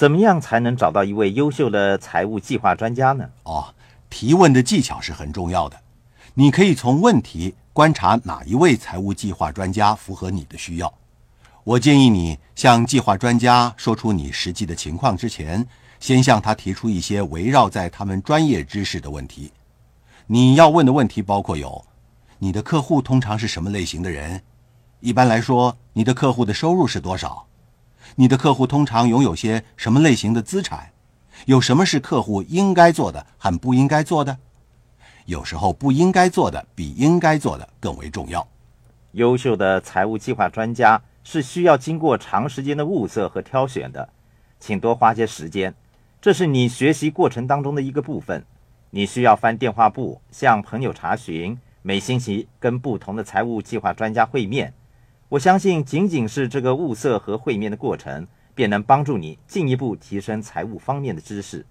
怎么样才能找到一位优秀的财务计划专家呢？哦，提问的技巧是很重要的。你可以从问题观察哪一位财务计划专家符合你的需要。我建议你向计划专家说出你实际的情况之前，先向他提出一些围绕在他们专业知识的问题。你要问的问题包括有：你的客户通常是什么类型的人？一般来说，你的客户的收入是多少？你的客户通常拥有些什么类型的资产？有什么是客户应该做的和不应该做的？有时候不应该做的比应该做的更为重要。优秀的财务计划专家是需要经过长时间的物色和挑选的，请多花些时间，这是你学习过程当中的一个部分。你需要翻电话簿，向朋友查询，每星期跟不同的财务计划专家会面。我相信，仅仅是这个物色和会面的过程，便能帮助你进一步提升财务方面的知识。